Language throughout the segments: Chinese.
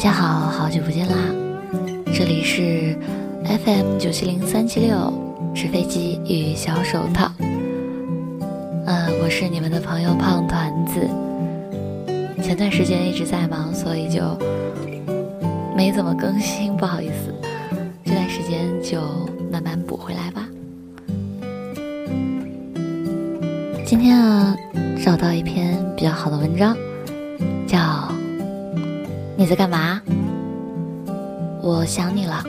大家好，好久不见啦！这里是 FM 九七零三七六纸飞机与小手套。嗯，我是你们的朋友胖团子。前段时间一直在忙，所以就没怎么更新，不好意思。这段时间就慢慢补回来吧。今天啊，找到一篇比较好的文章，叫。你在干嘛？我想你了。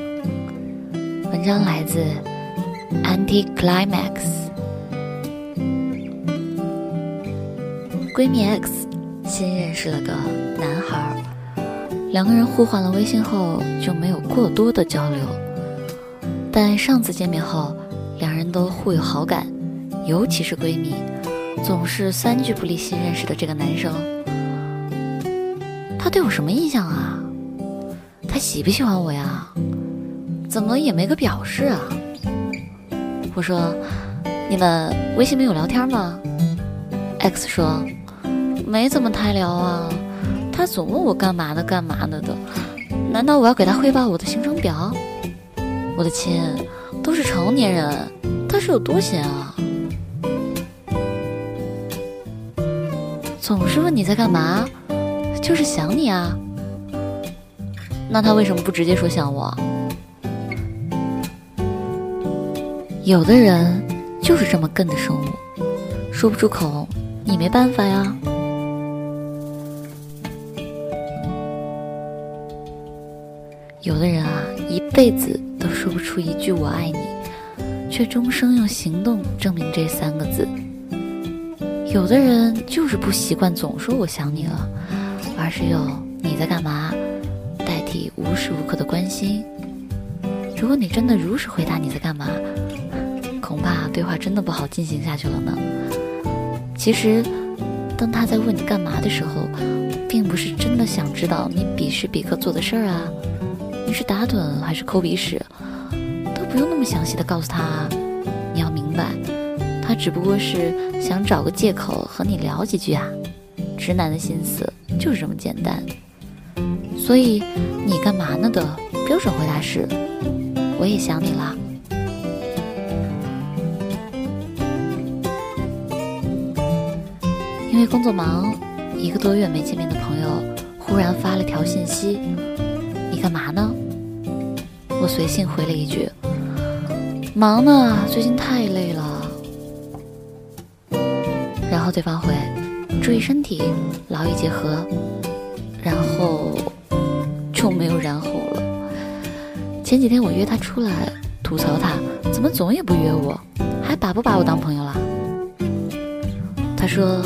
文章来自 Anti Climax。闺蜜 X 新认识了个男孩，两个人互换了微信后就没有过多的交流，但上次见面后，两人都互有好感，尤其是闺蜜，总是三句不离新认识的这个男生。对我什么印象啊？他喜不喜欢我呀？怎么也没个表示啊？我说，你们微信没有聊天吗？X 说，没怎么太聊啊。他总问我干嘛的干嘛的的，难道我要给他汇报我的行程表？我的亲，都是成年人，他是有多闲啊？总是问你在干嘛？就是想你啊，那他为什么不直接说想我？有的人就是这么笨的生物，说不出口，你没办法呀。有的人啊，一辈子都说不出一句我爱你，却终生用行动证明这三个字。有的人就是不习惯总说我想你了。而是用“你在干嘛”代替无时无刻的关心。如果你真的如实回答“你在干嘛”，恐怕对话真的不好进行下去了呢。其实，当他在问你干嘛的时候，并不是真的想知道你彼时彼刻做的事儿啊。你是打盹还是抠鼻屎，都不用那么详细的告诉他。你要明白，他只不过是想找个借口和你聊几句啊。直男的心思。就是这么简单，所以你干嘛呢的标准回答是：我也想你了。因为工作忙，一个多月没见面的朋友忽然发了条信息：“你干嘛呢？”我随性回了一句：“忙呢，最近太累了。”然后对方回。注意身体，劳逸结合，然后就没有然后了。前几天我约他出来，吐槽他怎么总也不约我，还把不把我当朋友了？他说：“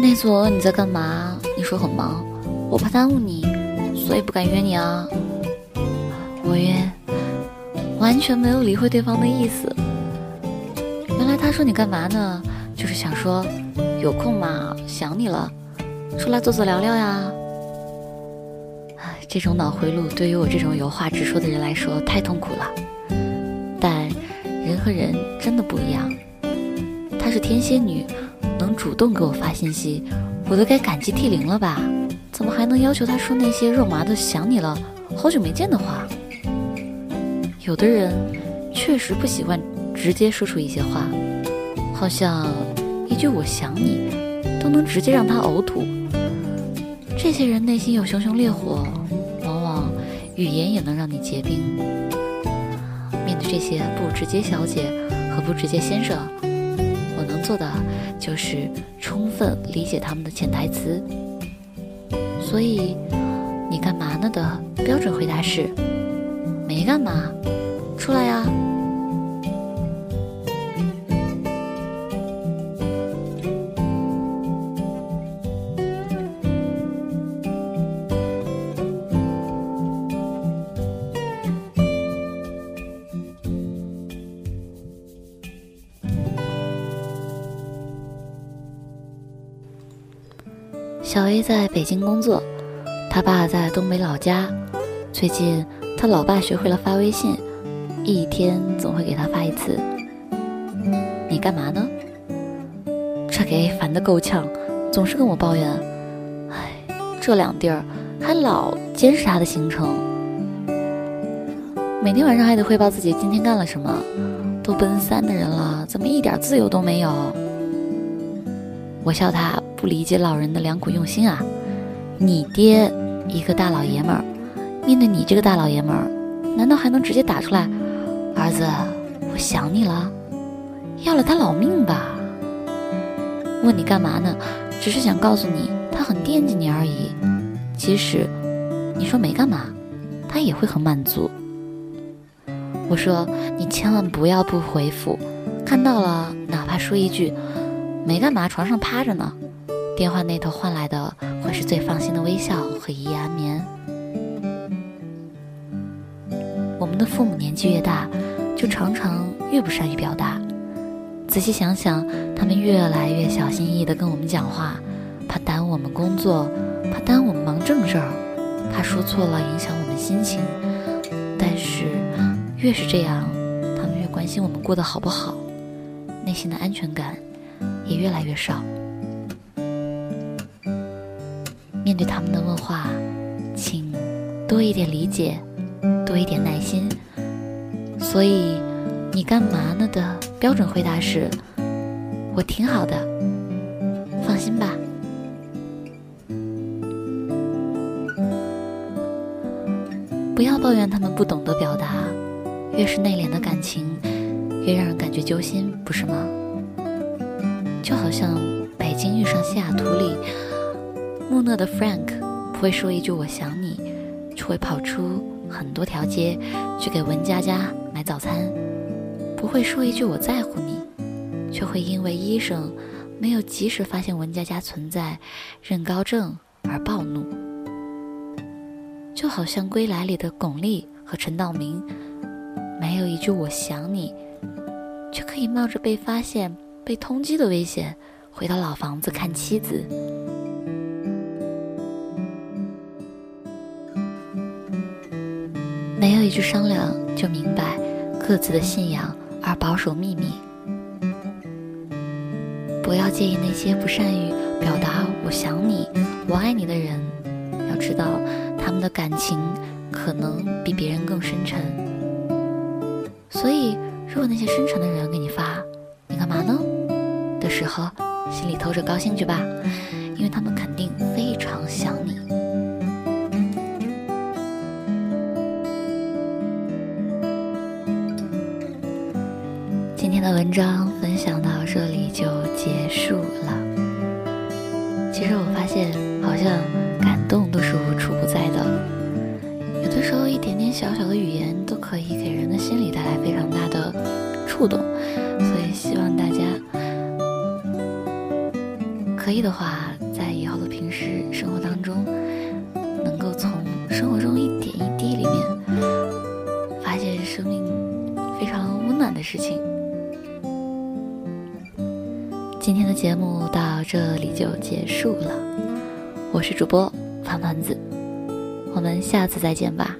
那次我问你在干嘛，你说很忙，我怕耽误你，所以不敢约你啊。”我约，完全没有理会对方的意思。原来他说你干嘛呢，就是想说。有空嘛？想你了，出来坐坐聊聊呀。唉，这种脑回路对于我这种有话直说的人来说太痛苦了。但人和人真的不一样。她是天蝎女，能主动给我发信息，我都该感激涕零了吧？怎么还能要求她说那些肉麻的“想你了，好久没见”的话？有的人确实不习惯直接说出一些话，好像。一句“我想你”，都能直接让他呕吐。这些人内心有熊熊烈火，往往语言也能让你结冰。面对这些不直接小姐和不直接先生，我能做的就是充分理解他们的潜台词。所以，你干嘛呢的标准回答是：没干嘛，出来呀。小 A 在北京工作，他爸在东北老家。最近他老爸学会了发微信，一天总会给他发一次。你干嘛呢？这给 A 烦得够呛，总是跟我抱怨：“哎，这两地儿还老监视他的行程，每天晚上还得汇报自己今天干了什么。都奔三的人了，怎么一点自由都没有？我笑他不理解老人的良苦用心啊！你爹一个大老爷们儿，面对你这个大老爷们儿，难道还能直接打出来？儿子，我想你了，要了他老命吧？问你干嘛呢？只是想告诉你，他很惦记你而已。其实你说没干嘛，他也会很满足。我说你千万不要不回复，看到了哪怕说一句“没干嘛，床上趴着呢”，电话那头换来的会是最放心的微笑和一夜安眠。我们的父母年纪越大，就常常越不善于表达。仔细想想，他们越来越小心翼翼地跟我们讲话，怕耽误我们工作，怕耽误我们忙正事儿，怕说错了影响我们心情。但是。越是这样，他们越关心我们过得好不好，内心的安全感也越来越少。面对他们的问话，请多一点理解，多一点耐心。所以，你干嘛呢的标准回答是：我挺好的，放心吧。不要抱怨他们不懂得表达。越是内敛的感情，越让人感觉揪心，不是吗？就好像北京遇上西雅图里，木讷的 Frank 不会说一句“我想你”，却会跑出很多条街去给文佳佳买早餐；不会说一句“我在乎你”，却会因为医生没有及时发现文佳佳存在妊高症而暴怒。就好像《归来》里的巩俐和陈道明。没有一句“我想你”，却可以冒着被发现、被通缉的危险，回到老房子看妻子。没有一句商量就明白各自的信仰而保守秘密。不要介意那些不善于表达“我想你”“我爱你”的人，要知道他们的感情可能比别人更深沉。所以，如果那些深沉的人给你发“你干嘛呢”的时候，心里偷着高兴去吧，因为他们肯定非常想你。今天的文章分享到这里就结束了。其实我发现，好像感动都是无处不在的。有的时候，一点点小小的语言都可以给人的心里带来非常大的触动，可以的话，在以后的平时生活当中，能够从生活中一点一滴里面发现生命非常温暖的事情。今天的节目到这里就结束了，我是主播方团子。我们下次再见吧。